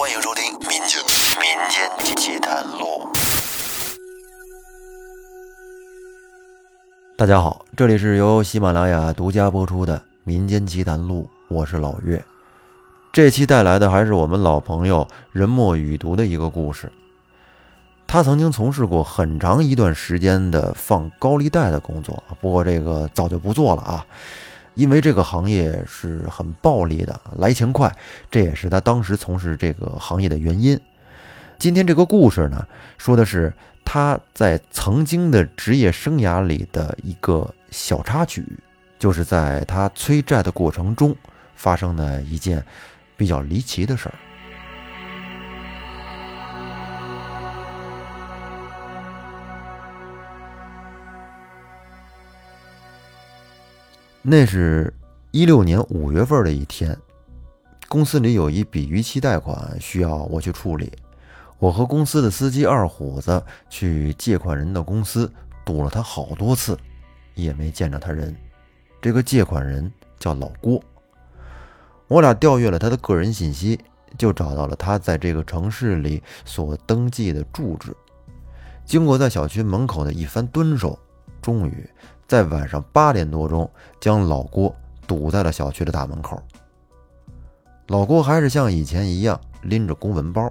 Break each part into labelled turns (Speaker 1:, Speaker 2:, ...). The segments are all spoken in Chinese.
Speaker 1: 欢迎收听《民间民间奇谈录》。
Speaker 2: 大家好，这里是由喜马拉雅独家播出的《民间奇谈录》，我是老岳。这期带来的还是我们老朋友人墨雨读的一个故事。他曾经从事过很长一段时间的放高利贷的工作，不过这个早就不做了啊，因为这个行业是很暴利的，来钱快，这也是他当时从事这个行业的原因。今天这个故事呢，说的是他在曾经的职业生涯里的一个小插曲，就是在他催债的过程中发生的一件比较离奇的事儿。那是一六年五月份的一天，公司里有一笔逾期贷款需要我去处理。我和公司的司机二虎子去借款人的公司堵了他好多次，也没见着他人。这个借款人叫老郭，我俩调阅了他的个人信息，就找到了他在这个城市里所登记的住址。经过在小区门口的一番蹲守，终于。在晚上八点多钟，将老郭堵在了小区的大门口。老郭还是像以前一样拎着公文包，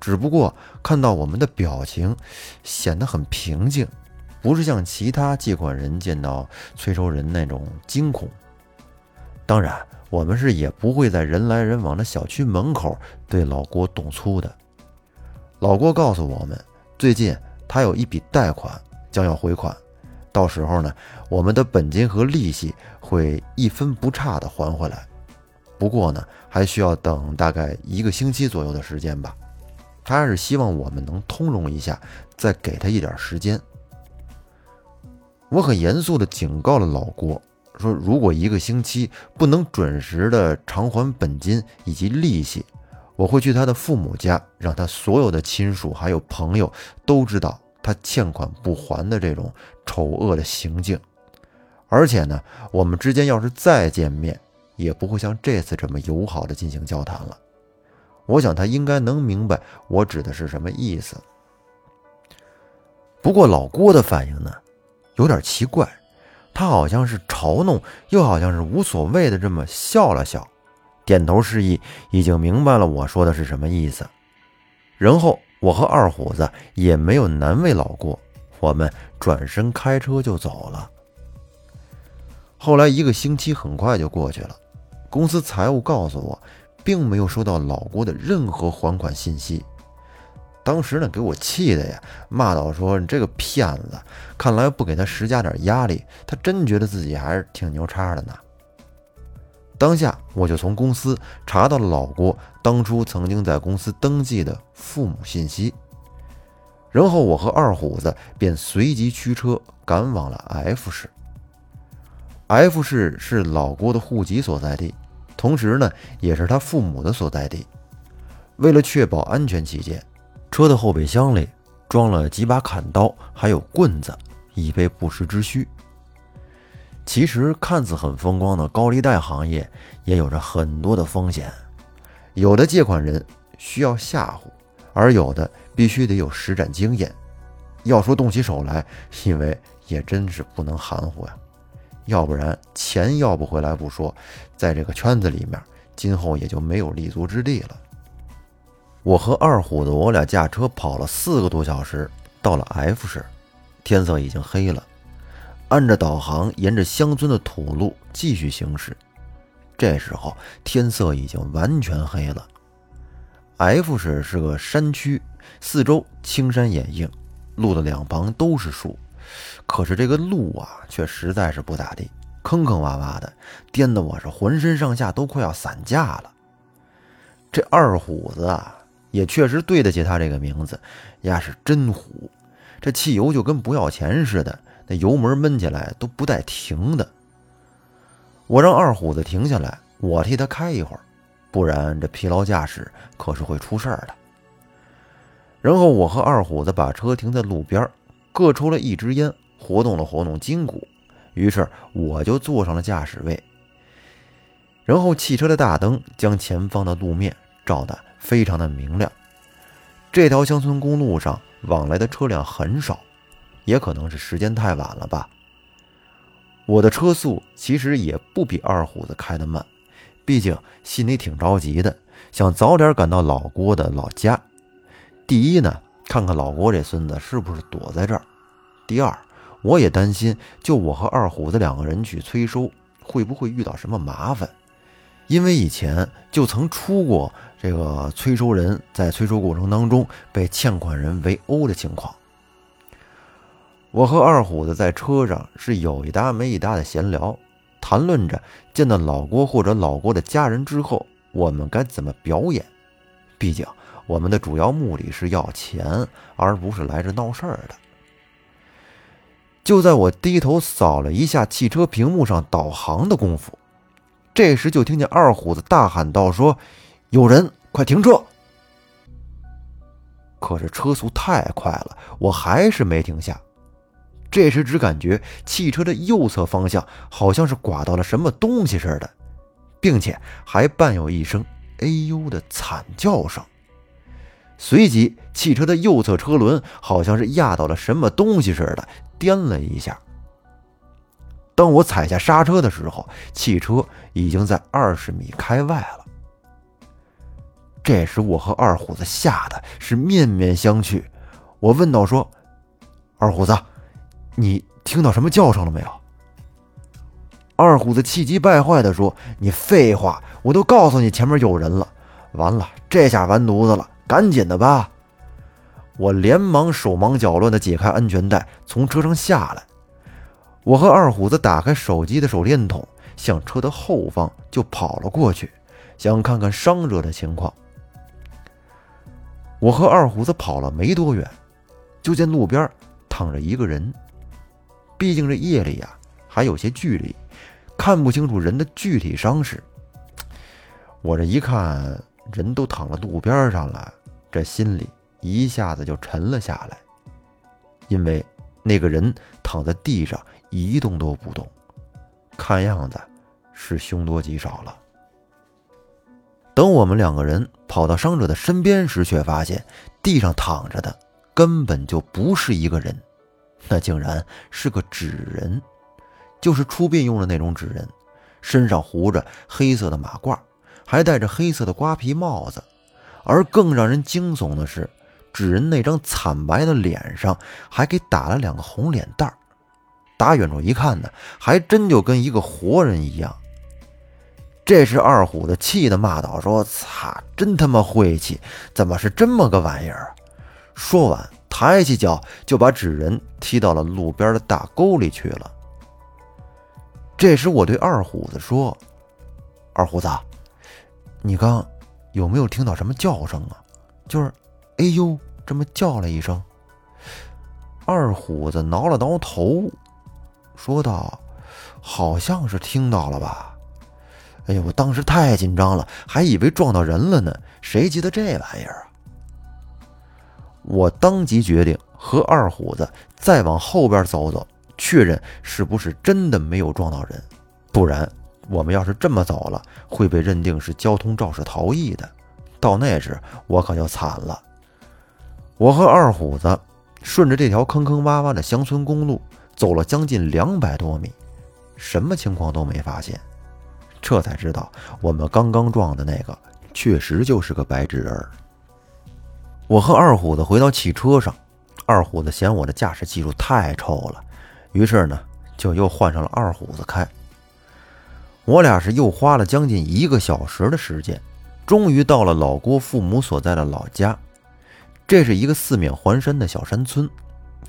Speaker 2: 只不过看到我们的表情显得很平静，不是像其他借款人见到催收人那种惊恐。当然，我们是也不会在人来人往的小区门口对老郭动粗的。老郭告诉我们，最近他有一笔贷款将要回款。到时候呢，我们的本金和利息会一分不差的还回来。不过呢，还需要等大概一个星期左右的时间吧。他是希望我们能通融一下，再给他一点时间。我很严肃地警告了老郭，说如果一个星期不能准时的偿还本金以及利息，我会去他的父母家，让他所有的亲属还有朋友都知道。他欠款不还的这种丑恶的行径，而且呢，我们之间要是再见面，也不会像这次这么友好的进行交谈了。我想他应该能明白我指的是什么意思。不过老郭的反应呢，有点奇怪，他好像是嘲弄，又好像是无所谓的这么笑了笑，点头示意，已经明白了我说的是什么意思，然后。我和二虎子也没有难为老郭，我们转身开车就走了。后来一个星期很快就过去了，公司财务告诉我，并没有收到老郭的任何还款信息。当时呢，给我气的呀，骂道：“说你这个骗子，看来不给他施加点压力，他真觉得自己还是挺牛叉的呢。”当下我就从公司查到了老郭当初曾经在公司登记的父母信息，然后我和二虎子便随即驱车赶往了 F 市。F 市是老郭的户籍所在地，同时呢也是他父母的所在地。为了确保安全起见，车的后备箱里装了几把砍刀，还有棍子，以备不时之需。其实看似很风光的高利贷行业，也有着很多的风险。有的借款人需要吓唬，而有的必须得有实战经验。要说动起手来，因为也真是不能含糊呀，要不然钱要不回来不说，在这个圈子里面，今后也就没有立足之地了。我和二虎子，我俩驾车跑了四个多小时，到了 F 市，天色已经黑了。按着导航，沿着乡村的土路继续行驶。这时候天色已经完全黑了。F 市是个山区，四周青山掩映，路的两旁都是树。可是这个路啊，却实在是不咋地，坑坑洼洼的，颠得我是浑身上下都快要散架了。这二虎子啊，也确实对得起他这个名字，呀是真虎，这汽油就跟不要钱似的。那油门闷起来都不带停的。我让二虎子停下来，我替他开一会儿，不然这疲劳驾驶可是会出事儿的。然后我和二虎子把车停在路边，各抽了一支烟，活动了活动筋骨。于是我就坐上了驾驶位。然后汽车的大灯将前方的路面照得非常的明亮。这条乡村公路上往来的车辆很少，也可能是时间太晚了吧。我的车速其实也不比二虎子开得慢，毕竟心里挺着急的，想早点赶到老郭的老家。第一呢，看看老郭这孙子是不是躲在这儿；第二，我也担心，就我和二虎子两个人去催收，会不会遇到什么麻烦？因为以前就曾出过这个催收人在催收过程当中被欠款人围殴的情况。我和二虎子在车上是有一搭没一搭的闲聊，谈论着见到老郭或者老郭的家人之后，我们该怎么表演。毕竟我们的主要目的是要钱，而不是来这闹事儿的。就在我低头扫了一下汽车屏幕上导航的功夫，这时就听见二虎子大喊道：“说有人，快停车！”可是车速太快了，我还是没停下。这时只感觉汽车的右侧方向好像是刮到了什么东西似的，并且还伴有一声“哎呦”的惨叫声。随即，汽车的右侧车轮好像是压到了什么东西似的，颠了一下。当我踩下刹车的时候，汽车已经在二十米开外了。这时，我和二虎子吓得是面面相觑。我问道：“说，二虎子。”你听到什么叫声了没有？二虎子气急败坏地说：“你废话，我都告诉你前面有人了。完了，这下完犊子了，赶紧的吧！”我连忙手忙脚乱地解开安全带，从车上下来。我和二虎子打开手机的手电筒，向车的后方就跑了过去，想看看伤者的情况。我和二虎子跑了没多远，就见路边躺着一个人。毕竟这夜里呀，还有些距离，看不清楚人的具体伤势。我这一看，人都躺在路边上了，这心里一下子就沉了下来。因为那个人躺在地上一动都不动，看样子是凶多吉少了。等我们两个人跑到伤者的身边时，却发现地上躺着的根本就不是一个人。那竟然是个纸人，就是出殡用的那种纸人，身上糊着黑色的马褂，还戴着黑色的瓜皮帽子。而更让人惊悚的是，纸人那张惨白的脸上还给打了两个红脸蛋儿。打远处一看呢，还真就跟一个活人一样。这时二虎子气得骂道：“说，擦，真他妈晦气！怎么是这么个玩意儿？”说完。抬起脚就把纸人踢到了路边的大沟里去了。这时我对二虎子说：“二虎子，你刚有没有听到什么叫声啊？就是，哎呦，这么叫了一声。”二虎子挠了挠头，说道：“好像是听到了吧？哎呀，我当时太紧张了，还以为撞到人了呢，谁记得这玩意儿啊？”我当即决定和二虎子再往后边走走，确认是不是真的没有撞到人。不然，我们要是这么走了，会被认定是交通肇事逃逸的。到那时，我可就惨了。我和二虎子顺着这条坑坑洼洼的乡村公路走了将近两百多米，什么情况都没发现。这才知道，我们刚刚撞的那个确实就是个白纸人儿。我和二虎子回到汽车上，二虎子嫌我的驾驶技术太臭了，于是呢，就又换上了二虎子开。我俩是又花了将近一个小时的时间，终于到了老郭父母所在的老家。这是一个四面环山的小山村，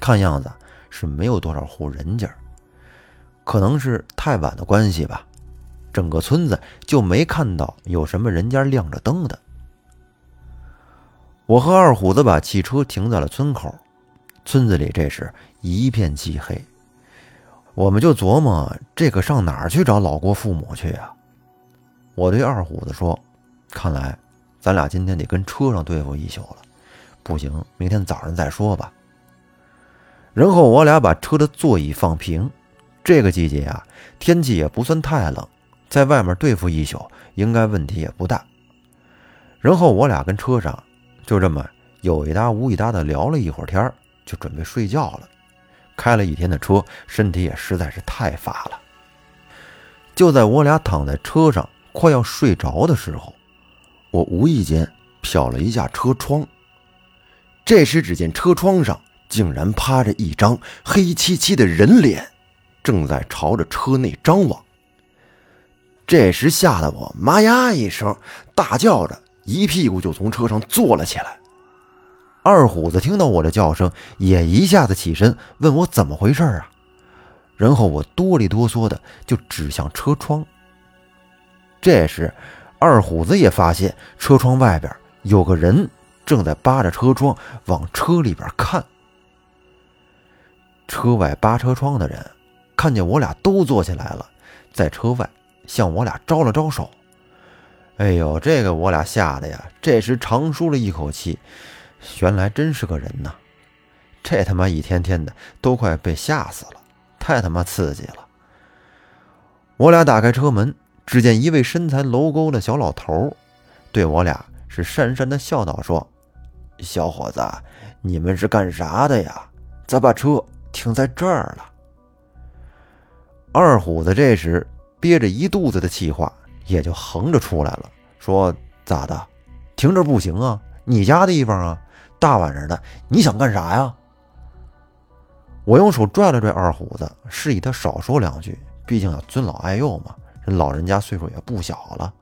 Speaker 2: 看样子是没有多少户人家，可能是太晚的关系吧，整个村子就没看到有什么人家亮着灯的。我和二虎子把汽车停在了村口，村子里这时一片漆黑，我们就琢磨这可上哪儿去找老郭父母去呀？我对二虎子说：“看来咱俩今天得跟车上对付一宿了，不行，明天早上再说吧。”然后我俩把车的座椅放平，这个季节啊，天气也不算太冷，在外面对付一宿应该问题也不大。然后我俩跟车上就这么有一搭无一搭的聊了一会儿天就准备睡觉了。开了一天的车，身体也实在是太乏了。就在我俩躺在车上快要睡着的时候，我无意间瞟了一下车窗。这时，只见车窗上竟然趴着一张黑漆漆的人脸，正在朝着车内张望。这时吓得我妈呀一声大叫着，一屁股就从车上坐了起来。二虎子听到我的叫声，也一下子起身问我怎么回事啊。然后我哆里哆嗦的就指向车窗。这时，二虎子也发现车窗外边有个人正在扒着车窗往车里边看。车外扒车窗的人看见我俩都坐起来了，在车外向我俩招了招手。哎呦，这个我俩吓得呀，这时长舒了一口气。原来真是个人呐！这他妈一天天的都快被吓死了，太他妈刺激了！我俩打开车门，只见一位身材楼沟的小老头，对我俩是讪讪的笑道：“说，小伙子，你们是干啥的呀？咋把车停在这儿了？”二虎子这时憋着一肚子的气话，也就横着出来了，说：“咋的？停这不行啊？你家地方啊？”大晚上的，你想干啥呀？我用手拽了拽二虎子，示意他少说两句，毕竟要尊老爱幼嘛。人老人家岁数也不小了。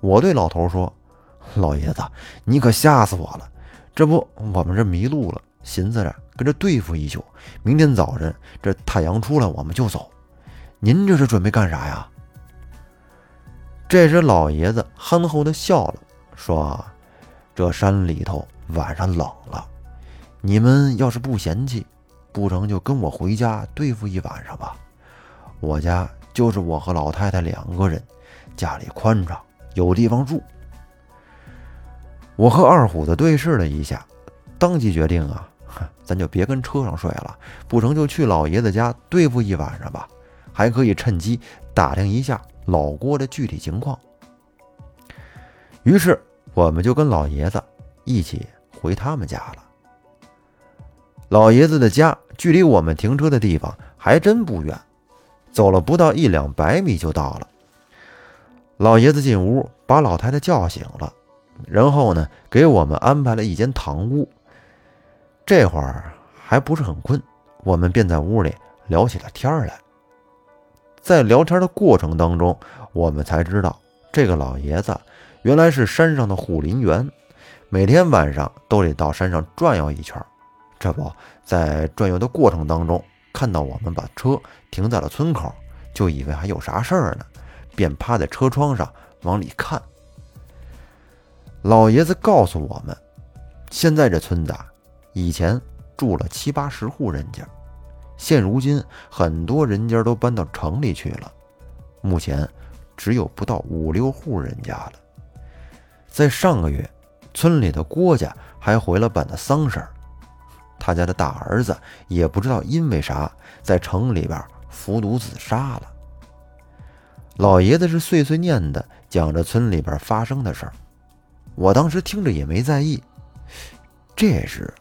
Speaker 2: 我对老头说：“老爷子，你可吓死我了！这不，我们这迷路了，寻思着跟这对付一宿，明天早晨这太阳出来我们就走。您这是准备干啥呀？”这时，老爷子憨厚的笑了，说：“这山里头……”晚上冷了，你们要是不嫌弃，不成就跟我回家对付一晚上吧。我家就是我和老太太两个人，家里宽敞，有地方住。我和二虎子对视了一下，当即决定啊，咱就别跟车上睡了，不成就去老爷子家对付一晚上吧，还可以趁机打听一下老郭的具体情况。于是我们就跟老爷子一起。回他们家了。老爷子的家距离我们停车的地方还真不远，走了不到一两百米就到了。老爷子进屋把老太太叫醒了，然后呢给我们安排了一间堂屋。这会儿还不是很困，我们便在屋里聊起了天来。在聊天的过程当中，我们才知道这个老爷子原来是山上的护林员。每天晚上都得到山上转悠一圈，这不在转悠的过程当中，看到我们把车停在了村口，就以为还有啥事儿呢，便趴在车窗上往里看。老爷子告诉我们，现在这村子，以前住了七八十户人家，现如今很多人家都搬到城里去了，目前只有不到五六户人家了。在上个月。村里的郭家还回了办的丧事儿，他家的大儿子也不知道因为啥在城里边服毒自杀了。老爷子是碎碎念的讲着村里边发生的事儿，我当时听着也没在意。这时，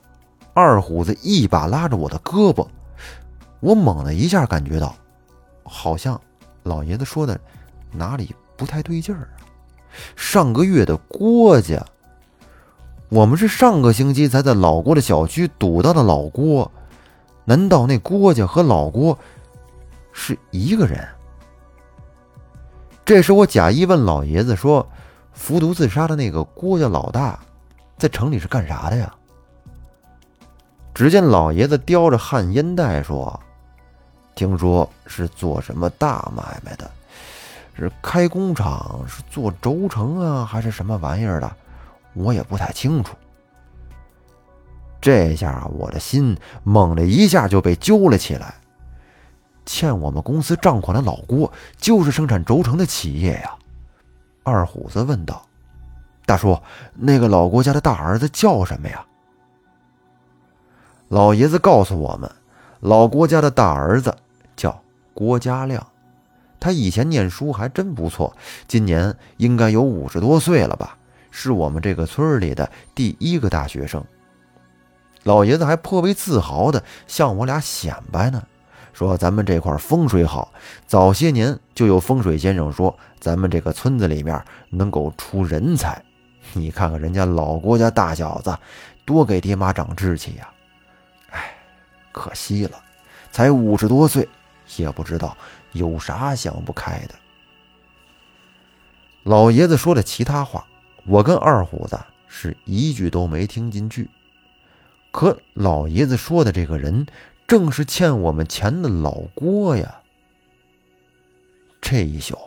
Speaker 2: 二虎子一把拉着我的胳膊，我猛的一下感觉到，好像老爷子说的哪里不太对劲儿啊！上个月的郭家。我们是上个星期才在老郭的小区堵到的老郭，难道那郭家和老郭是一个人？这时我假意问老爷子说：“服毒自杀的那个郭家老大，在城里是干啥的呀？”只见老爷子叼着旱烟袋说：“听说是做什么大买卖的，是开工厂，是做轴承啊，还是什么玩意儿的？”我也不太清楚。这下我的心猛的一下就被揪了起来。欠我们公司账款的老郭就是生产轴承的企业呀。二虎子问道：“大叔，那个老郭家的大儿子叫什么呀？”老爷子告诉我们，老郭家的大儿子叫郭家亮，他以前念书还真不错，今年应该有五十多岁了吧。是我们这个村里的第一个大学生。老爷子还颇为自豪地向我俩显摆呢，说咱们这块风水好，早些年就有风水先生说咱们这个村子里面能够出人才。你看看人家老郭家大小子，多给爹妈长志气呀！可惜了，才五十多岁，也不知道有啥想不开的。老爷子说的其他话，我跟二虎子是一句都没听进去。可老爷子说的这个人，正是欠我们钱的老郭呀。这一宿，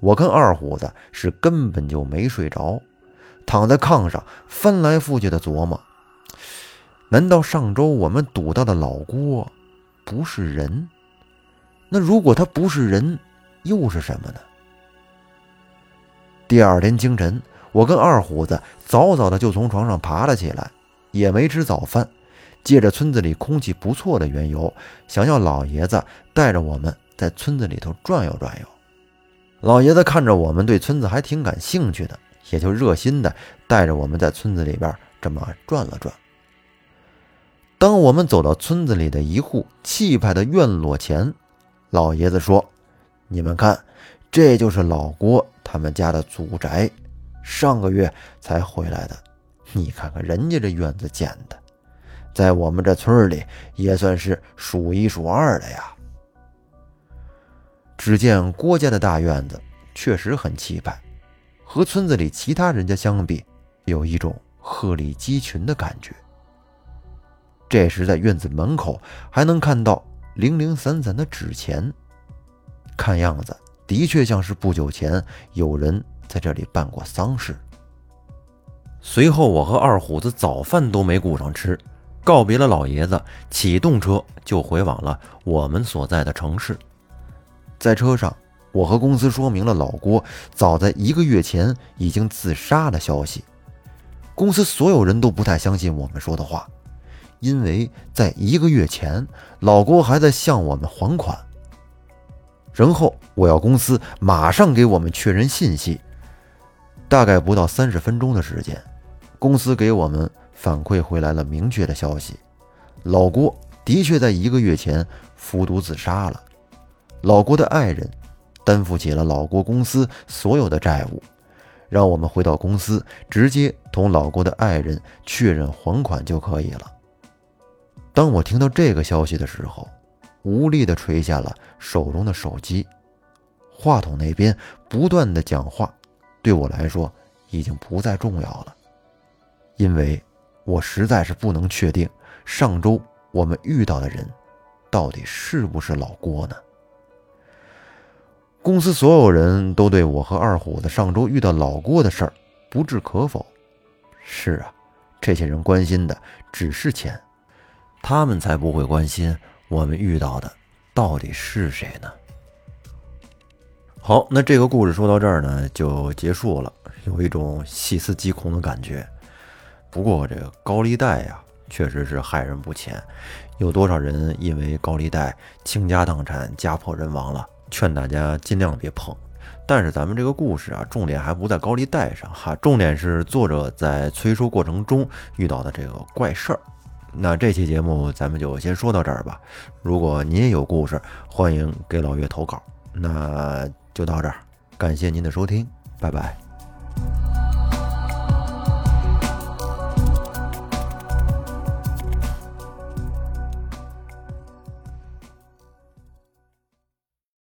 Speaker 2: 我跟二虎子是根本就没睡着，躺在炕上翻来覆去的琢磨：难道上周我们赌到的老郭不是人？那如果他不是人，又是什么呢？第二天清晨，我跟二虎子早早的就从床上爬了起来，也没吃早饭。借着村子里空气不错的缘由，想要老爷子带着我们在村子里头转悠转悠。老爷子看着我们对村子还挺感兴趣的，也就热心的带着我们在村子里边这么转了转。当我们走到村子里的一户气派的院落前，老爷子说：“你们看，这就是老郭他们家的祖宅，上个月才回来的。你看看人家这院子建的。”在我们这村里也算是数一数二的呀。只见郭家的大院子确实很气派，和村子里其他人家相比，有一种鹤立鸡群的感觉。这时，在院子门口还能看到零零散散的纸钱，看样子的确像是不久前有人在这里办过丧事。随后，我和二虎子早饭都没顾上吃。告别了老爷子，启动车就回往了我们所在的城市。在车上，我和公司说明了老郭早在一个月前已经自杀的消息。公司所有人都不太相信我们说的话，因为在一个月前，老郭还在向我们还款。然后我要公司马上给我们确认信息。大概不到三十分钟的时间，公司给我们。反馈回来了明确的消息，老郭的确在一个月前服毒自杀了。老郭的爱人担负起了老郭公司所有的债务，让我们回到公司直接同老郭的爱人确认还款就可以了。当我听到这个消息的时候，无力地垂下了手中的手机，话筒那边不断的讲话，对我来说已经不再重要了，因为。我实在是不能确定，上周我们遇到的人，到底是不是老郭呢？公司所有人都对我和二虎子上周遇到老郭的事儿不置可否。是啊，这些人关心的只是钱，他们才不会关心我们遇到的到底是谁呢。好，那这个故事说到这儿呢，就结束了，有一种细思极恐的感觉。不过这个高利贷呀，确实是害人不浅，有多少人因为高利贷倾家荡产、家破人亡了？劝大家尽量别碰。但是咱们这个故事啊，重点还不在高利贷上哈，重点是作者在催收过程中遇到的这个怪事儿。那这期节目咱们就先说到这儿吧。如果您也有故事，欢迎给老岳投稿。那就到这儿，感谢您的收听，拜拜。